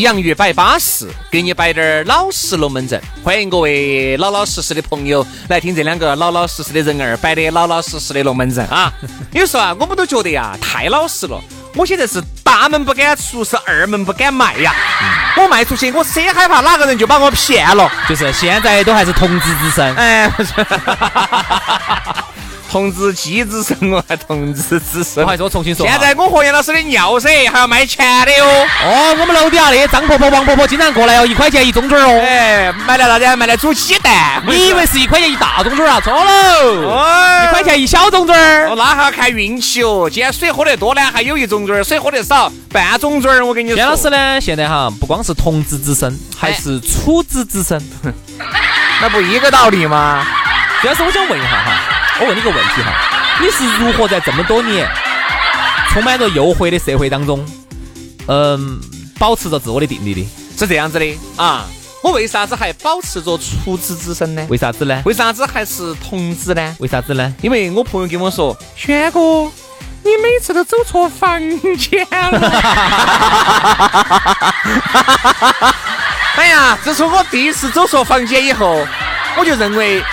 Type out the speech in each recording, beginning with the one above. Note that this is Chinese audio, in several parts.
洋芋摆巴适，给你摆点儿老实龙门阵。欢迎各位老老实实的朋友来听这两个老老实实的人儿摆的老老实实的龙门阵啊！有时候啊，我们都觉得呀，太老实了。我现在是大门不敢出，是二门不敢迈呀。我卖出去，我谁害怕哪个人就把我骗了？就是现在都还是同子之身。哎。童子鸡之身，我还童子之身。我还说重新说。现在我和杨老师的尿噻，还要卖钱的哟。哦，我们楼底下那些张婆婆、王婆婆经常过来哦，一块钱一中嘴哦。哎，买来啥子？买来煮鸡蛋。你以为是一块钱一大中嘴啊？错喽，哦一块钱一小中嘴儿。那还要看运气哦。今天水喝得多呢，还有一中嘴儿；水喝得少，半中嘴儿。我跟你说。杨老师呢，现在哈不光是童子之身，还是处子之身。那不一个道理吗？杨老师，我想问一下哈。我问你个问题哈，你是如何在这么多年充满着诱惑的社会当中，嗯，保持着自我的定力的？是这样子的啊，我为啥子还保持着处子之身呢？为啥子呢？为啥子还是童子呢？为啥子呢？因为我朋友跟我说，轩哥，你每次都走错房间了。哎呀，自从我第一次走错房间以后，我就认为。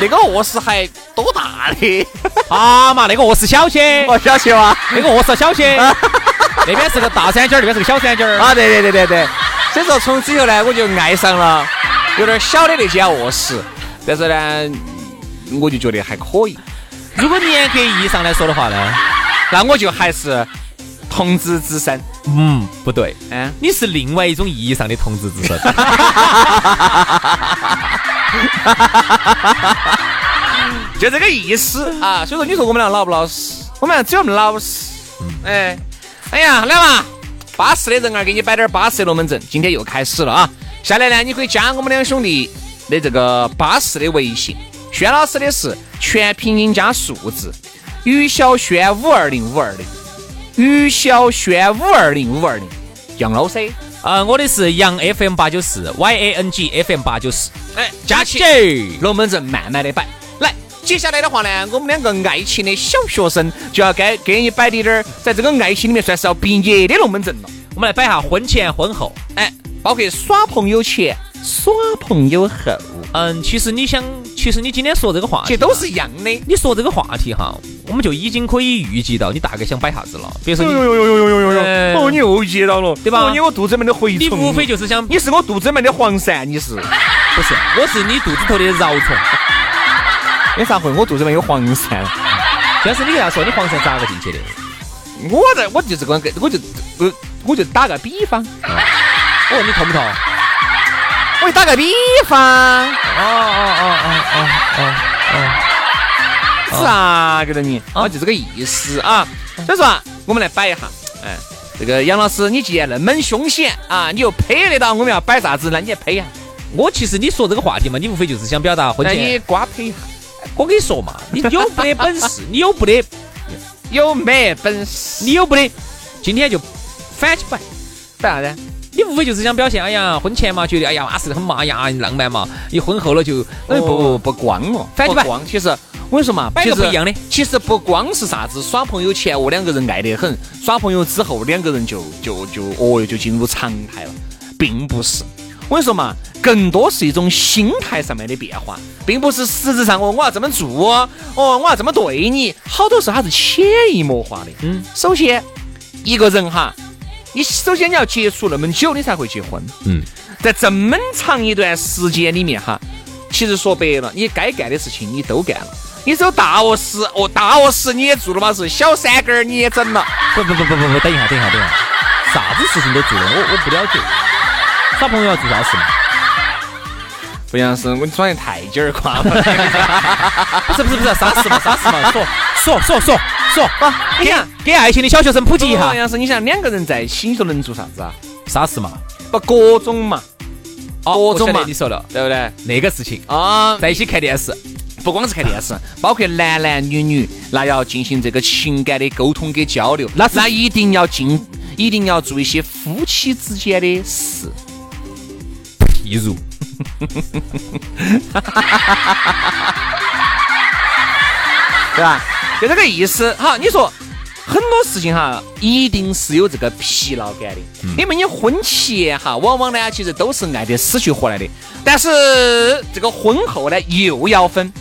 那个卧室还多大的 啊嘛？那个卧室小些，哦，小些哇，那个卧室小些，那边是个大三角，那边是个小三角啊！对对对对对，所以说从此以后呢，我就爱上了有点小的那间卧室，但是呢，我就觉得还可以。如果严格意义上来说的话呢，那我就还是同志之身。嗯，不对，嗯，你是另外一种意义上的同志之身。就这个意思啊！所以说，你说我们俩老不老实？我们俩只有那么老实。哎，哎呀，来嘛，巴适的人儿给你摆点巴适的龙门阵。今天又开始了啊！下来呢，你可以加我们两兄弟的这个巴适的微信。轩老师的是全拼音加数字，于小轩五二零五二零，于小轩五二零五二零，杨老师。呃，我的是杨 FM 八九四，Y A N G F M 八九四，哎，加起龙门阵慢慢的摆。来，接下来的话呢，我们两个爱情的小学生就要该给你摆的点儿，在这个爱情里面算是要毕业的龙门阵了。我们来摆下婚前婚后，哎，包括耍朋友前。耍朋友后，嗯，其实你想，其实你今天说这个话题都是一样的。你说这个话题哈我们就已经可以预计到你大概想摆啥子了。比如说哟哟哟哟哟哟哟哟哦你又接到了对吧你我肚子里面的回虫你无非就是想你是我肚子里面的黄鳝你是不是我是你肚子头的绕虫为啥会我肚子里面有黄鳝但是你要说你黄鳝咋个进去的我在我就是个我就我就打个比方我问你痛不痛我打个比方，哦哦哦哦哦哦哦，是啊，给了你，啊，就这个意思啊。所以说啊，我们来摆一下，哎，这个杨老师，你既然那么凶险啊，你又拍得到我们要摆啥子，那你也配呀。我其实你说这个话题嘛，你无非就是想表达婚前。你瓜配一下，我跟你说嘛，你有不得本事？你有不得？有没本事？你有不得？今天就反起摆，摆啥子？你无非就是想表现，哎呀，婚前嘛，觉得哎呀，巴适很嘛，呀，浪漫嘛。一婚后了就，不不不光哦，不光。其实我跟你说嘛，摆个不一样的。其实不光是啥子耍朋友前，我两个人爱得很；耍朋友之后，两个人就就就哦哟，就进入常态了，并不是。我跟你说嘛，更多是一种心态上面的变化，并不是实质上哦，我要这么做，哦，我要这么对你。好多时候它是潜移默化的。嗯，首先。一个人哈，你首先你要接触那么久，你才会结婚。嗯，在这么长一段时间里面哈，其实说白了，你该干的事情你都干了。你走大卧室，哦，大卧室你也做了嘛？是小三根儿你也整了。不不不不不不，等一下等一下等一下，啥子事情都做了，我我不了解。耍朋友要做啥事嘛？不像是我耍的太监儿夸嘛。不是不是不是，啥事嘛啥事嘛，说说说说说，你想给爱情的小学生普及一下，杨是你想两个人在一起，你说能做啥子啊？啥事嘛？不各种嘛，哦，各种嘛你说了对不对？那个事情，啊，在一起看电视，不光是看电视，包括男男女女，那要进行这个情感的沟通跟交流，那是那一定要进，一定要做一些夫妻之间的事。譬如 对吧？就这个意思。好，你说很多事情哈，一定是有这个疲劳感的。因为你婚前哈，往往呢其实都是爱得死去活来的，但是这个婚后呢又要分，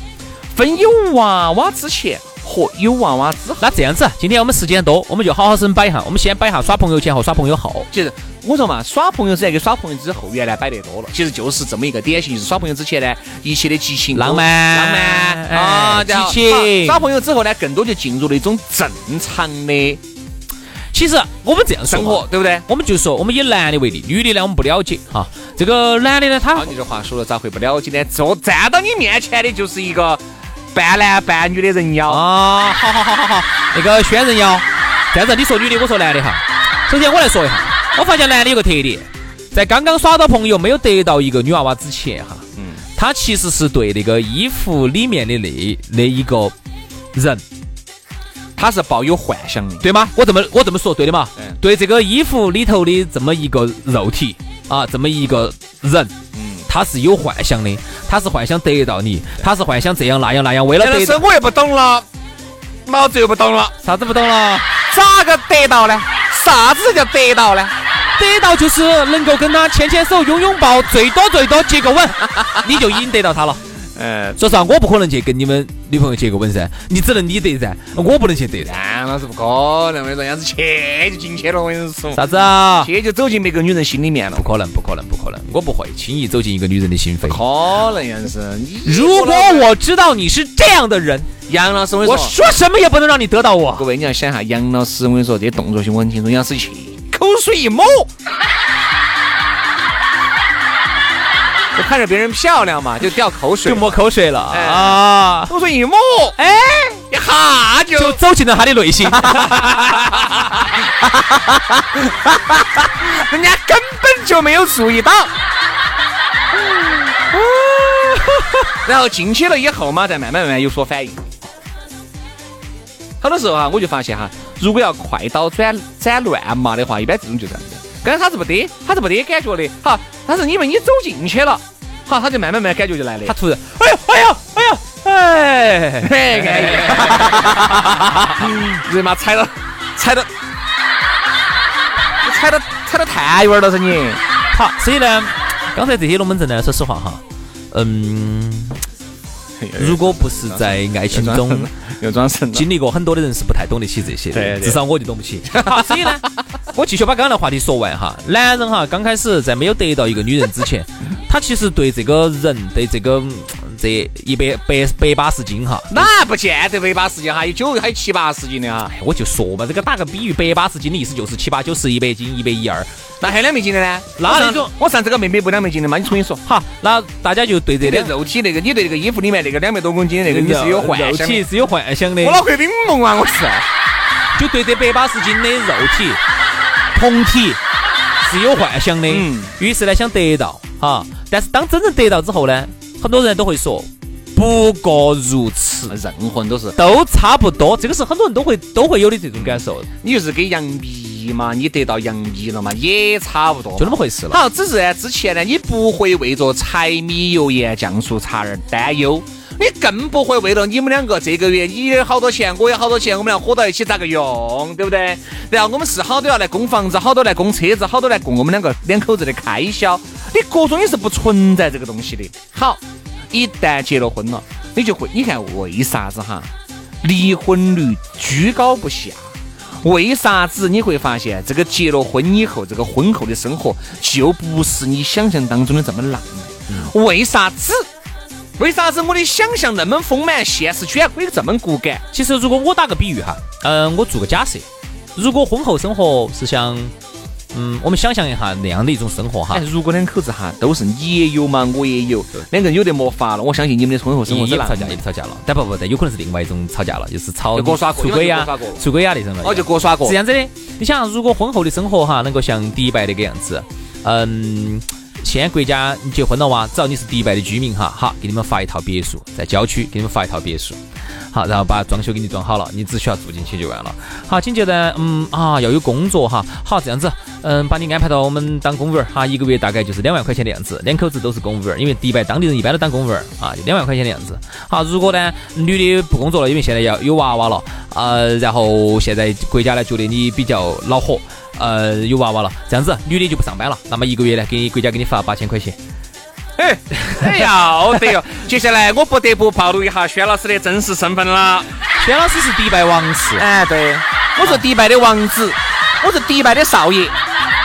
分有娃娃之前和有娃娃之后。那这样子，今天我们时间多，我们就好好生摆一下。我们先摆一下耍朋友前和耍朋友后。其实我说嘛，耍朋友之前跟耍朋友之后，原来摆得多了。其实就是这么一个典型，就是耍朋友之前呢，一切的激情、浪漫浪漫哎啊，激情耍朋友之后呢，更多就进入了一种正常的其实我们这样生活，，对不对？我们就说，我们以男的为例，女的呢我们不了解哈。这个男的呢，他好，你这话说了咋会不了解呢？坐站到你面前的就是一个半男半女的人妖。啊，好好好好好，那个宣人妖，这样子你说女的，我说男的哈。首先我来说一下，我发现男的有个特点，在刚刚耍到朋友没有得到一个女娃娃之前哈，嗯他其实是对那个衣服里面的那那一个人，他是抱有幻想的。对吗？我这么我这么说对的嘛？嗯对这个衣服里头的这么一个肉体啊，这么一个人，嗯，他是有幻想的，他是幻想得到你，他是幻想这样那样那样，为了但得到是我又不懂了，老子又不懂了，啥子不懂了？咋个得到呢？啥子叫得到呢？得到就是能够跟他牵牵手、拥拥抱，最多最多接个吻，你就已经得到他了。呃，说实话，我不可能去跟你们女朋友接个吻噻，你只能你得噻，我不能去得噻。杨老师不可能，我跟你说，样子去就进去了，我跟你说，啥子啊？去就走进别个女人心里面了不。可能，不可能，不可能！我不会轻易走进一个女人的心扉。可能杨是你。如果我知道你是这样的人，杨老师，我跟你我说，说什么也不能让你得到我。各位你要想一下，杨老师，我跟你说，这些动作性我很清楚。杨老师去，口水一抹，就看着别人漂亮嘛，就掉口水就，抹口水了哎啊！口水一抹，哎，一下就就走进了他的内心。人家根本就没有注意到。然后进去了以后嘛，再慢慢慢慢有所反应。好多时候哈，我就发现哈，如果要快刀斩斩乱麻的话，一般这种就这样子。刚才他是不得，他是不得感觉的，好，但是因为你走进去了，好，他就慢慢慢慢感觉就来了。他突然，哎呦，哎呦，哎呦，哎，嘿，人妈踩到踩到，踩到踩到太远了是你。好，所以呢，刚才这些龙门阵呢，说实话哈，嗯，如果不是在爱情中又 装神。经历过很多的人是不太懂得起这些的，至少我就懂不起。好，所以呢，我继续把刚刚的话题说完哈。男人哈，刚开始在没有得到一个女人之前，他其实对这个人对这个嗯这一百百百八十斤哈，那不见得百八十斤哈，有九还有七八十斤的哈。哎我就说嘛，这个打个比喻，百八十斤的意思就是七八九十、一百斤、一百一二。那还有两百斤的呢？那那种我上这个妹妹不两百斤的吗？你重新说。好，那大家就对这个肉体那个，你对这个衣服里面那个两百多公斤的那个，你是有幻想是有幻想的我，脑壳冰梦啊！我是。就对这百八十斤的肉体、酮体是有幻想的。嗯于是呢，想得到哈，但是当真正得到之后呢，很多人都会说不过如此，任何人都是，都差不多。这个是很多人都会都会有的这种感受，你就是给杨幂嘛，你得到杨幂了嘛，也差不多。就那么回事了。好，只是呢，之前呢，你不会为着柴米油盐酱醋茶而担忧，你更不会为了你们两个这个月你有好多钱，我有好多钱，我们俩合到一起咋个用，对不对？然后我们是好多要来供房子，好多来供车子，好多来供我们两个两口子的开销，你各种也是不存在这个东西的。好，一旦结了婚了，你就会，你看为啥子哈，离婚率居高不下？为啥子你会发现这个结了婚以后，这个婚后的生活就不是你想象当中的这么浪漫？为啥子？为啥子我的想象那么丰满，现实居然可以这么骨感？其实如果我打个比喻哈，嗯，我做个假设，如果婚后生活是像，嗯，我们想象一下那样的一种生活哈哎，，如果两口子哈都是你也有嘛，我也有，两个人有得没法了。我相信你们的婚后生活是也不吵架，也不吵架了，但不不，但有可能是另外一种吵架了，就是吵就过耍过出轨呀出轨呀那种了。哦，就各耍过是这。样子的，你想，如果婚后的生活哈，能够像迪拜那个样子，嗯，现在国家你结婚了哇，只要你是迪拜的居民哈，好，给你们发一套别墅，在郊区给你们发一套别墅，好，然后把装修给你装好了，你只需要住进去就完了。好，紧接着，嗯啊，要有工作哈，好，这样子，嗯，把你安排到我们当公务员儿哈，一个月大概就是两万块钱的样子，两口子都是公务员儿，因为迪拜当地人一般都当公务员儿啊，就两万块钱的样子。好，如果呢女的不工作了，因为现在要有娃娃了，呃，然后现在国家呢觉得你比较恼火。呃，有娃娃了，这样子女的就不上班了，那么一个月呢，给国家给你发八千块钱。哎，哎要得哟！接下来我不得不暴露一下轩老师的真实身份了。轩老师是迪拜王室，哎，对，我是迪拜的王子，我是迪拜的少爷。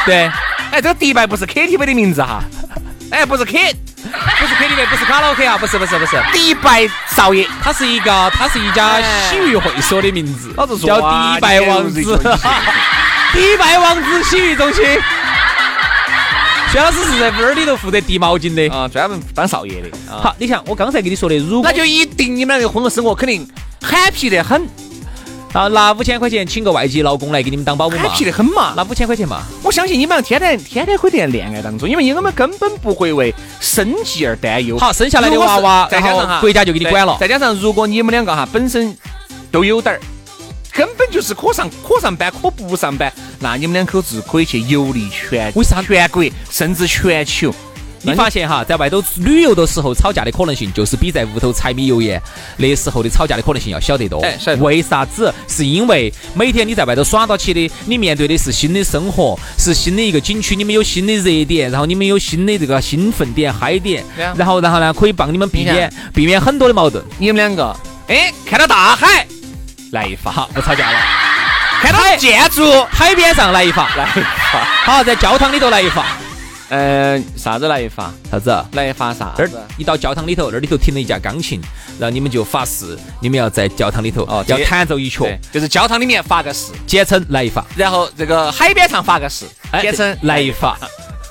对，哎，这个迪拜不是 KTV 的名字哈，哎，不是 K，不是 KTV，不是卡拉 OK 啊，不是不是不是，迪拜少爷。他是一个，他是一家洗浴会所的名字，老子说叫啊迪拜王子 迪拜王子洗浴中心。轩老师是在屋儿里头负责递毛巾的。啊，专门当少爷的啊。好，你想我刚才跟你说的，如果那就一定你们两个婚后生活肯定 happy 得很啊拿五千块钱请个外籍老公来给你们当保姆嘛，，happy 得很嘛。拿五千块钱嘛，我相信你们俩天天天天可以在恋爱当中，因为我们根本不会为生计而担忧。好生下来的娃娃，再加上哈后国家就给你管了。再加上如果你们两个哈本身都有点儿，根本就是可上可上班可不上班，那你们两口子可以去游历全为啥全国甚至全球。你发现哈，在外头旅游的时候吵架的可能性，就是比在屋头柴米油盐那时候的吵架的可能性要小得多。哎为啥子？是因为每天你在外头耍到起的，你面对的是新的生活，是新的一个景区，你们有新的热点，然后你们有新的这个兴奋点、嗨点然后然后呢，可以帮你们避免避免很多的矛盾。你们两个，哎，看到大海来一发，好，不吵架了。看到建筑。海边上来一发，来一发，好，在教堂里头来一发，呃，啥子来一发？啥子？来一发啥这儿。子？一到教堂里头，那里头停了一架钢琴，然后你们就发誓，你们要在教堂里头哦要弹奏一曲，对，就是教堂里面发个誓，简称来一发，然后这个海边上发个誓，哎简称来一发。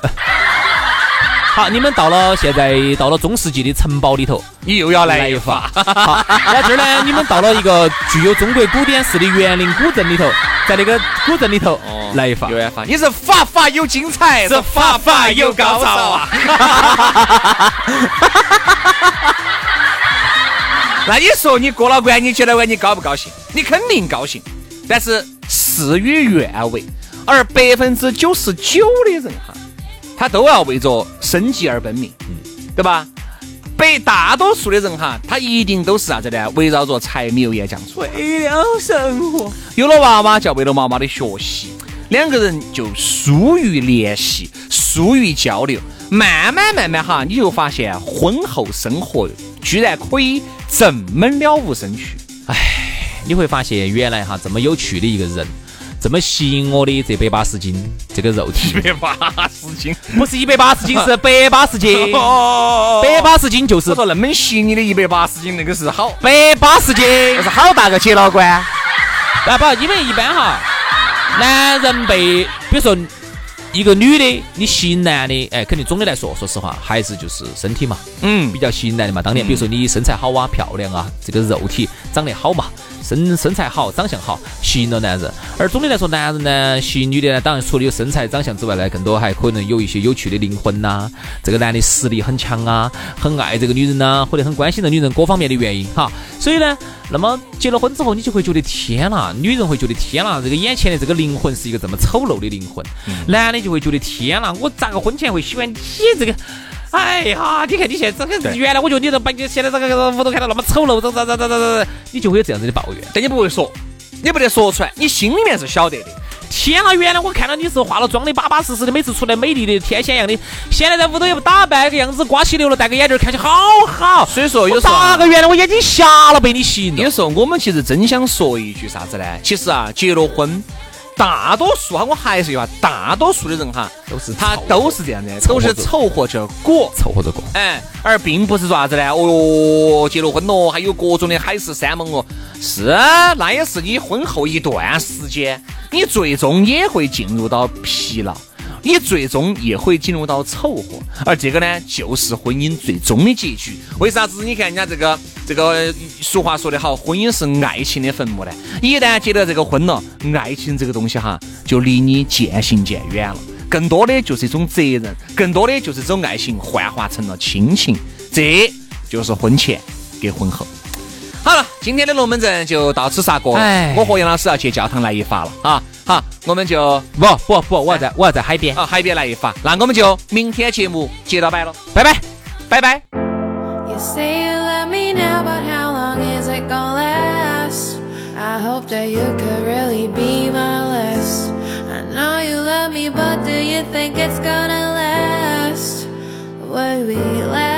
好，你们到了现在到了中世纪的城堡里头，你又要来来一一发发。。好，然后这儿呢，你们到了一个具有中国古典式的园林古镇里头，在那个古镇里头哦来一发。又要发，你是发发有精彩，是发发有高潮啊！那你说你过了关，你觉得关你高不高兴？你肯定高兴，但是事与愿违。而百分之九十九的人哈，他都要为着生计而奔命，对吧？被大多数的人哈，他一定都是啥子呢？围绕着柴米油盐酱醋。为了生活，有了娃娃，就要为了妈妈的学习，两个人就疏于联系，疏于交流，慢慢慢慢哈，你就发现婚后生活居然可以这么了无生趣。哎你会发现原来哈这么有趣的一个人，这么吸引我的这百八十斤这个肉体，一百八十斤，不是一百八十斤，是百八十斤。哦百八十斤就是我说那么吸引你的一百八十斤，那个是好，百八十斤。那是好大个铁老倌。啊不，因为一般哈，男人被比如说一个女的，你吸引男的，哎，肯定总的来说，说实话，还是就是身体嘛，嗯比，较吸引男的嘛。当年比如说你身材好啊、漂亮啊，这个肉体长得好嘛，身身材好、长相好，吸引了男人。而总的来说，男人呢吸引女的呢，当然除了有身材、长相之外呢，更多还可能有一些有趣的灵魂呐、这个男的实力很强啊，很爱这个女人呐、或者很关心这女人各方面的原因哈。所以呢，那么结了婚之后，你就会觉得天呐，女人会觉得天呐，这个眼前的这个灵魂是一个这么丑陋的灵魂，男的就会觉得天呐，我咋个婚前会喜欢你这个？哎呀，你看你现在这个，原来我觉得你这把你现在这个屋头看到那么丑陋，这这这这这这，你就会有这样子的抱怨。但你不会说，你不得说出来，你心里面是晓得的。天啊，原来我看到你是化了妆的，巴巴适适的，每次出来美丽的天仙一样的。现在在屋头也不打扮个样子，瓜起溜了，戴个眼镜，看起来好好。所以说有时候咋个原来我眼睛瞎了，被你吸引了。有时候我们其实真想说一句啥子呢？其实啊，结了婚。大多数哈，我还是话，大多数的人哈，都是他都是这样的，都是凑合着过，凑合着过，哎，而并不是说啥子呢？哦哟，结了婚了，还有各种的海誓山盟哦。是，那也是你婚后一段时间，你最终也会进入到疲劳。你最终也会进入到凑合，而这个呢，就是婚姻最终的结局。为啥子？你看人家这个这个俗话说得好，婚姻是爱情的坟墓呢。一旦结了这个婚了，爱情这个东西哈，就离你渐行渐远了。更多的就是一种责任，更多的就是这种爱情幻化成了亲情。这就是婚前跟婚后。好了，今天的龙门阵就到此杀过。我和杨老师要去教堂来一发了啊。好，我们就不不不，我要在我要在海边啊，海边来一发。那我们就明天节目接到摆了，拜拜，拜拜。that you could really be my last. I know you love me, but do you think it's gonna last? Would we last?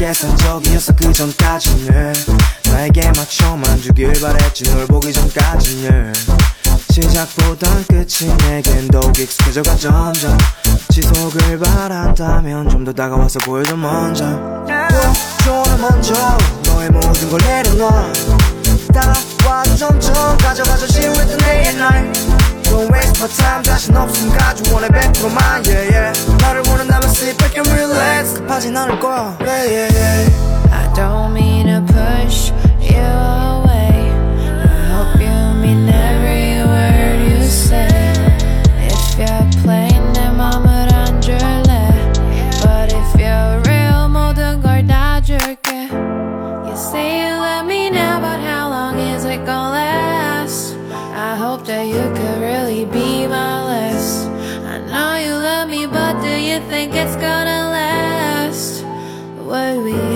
계산적이었어 그 전까지는. 나에게 맞춰만 주길 바랬지 널 보기 전까지는. 시작보단 끝이 내겐 더욱 익숙해져가 점점 지속을 바란다면 좀 더 다가와서 보여줘 먼저. 보여줘 먼저 너의 모든 걸 내려놔. 따라와줘 점점 가져가줘 지루했던 내의 날 Don't waste my time 자신 없음 가져원해 100%만 yeah yeah 나를 원한다면 sit back and relax 급하진 않을 거야 yeah yeah yeah I don't mean to push you away I hope you mean every you think it's gonna last? What we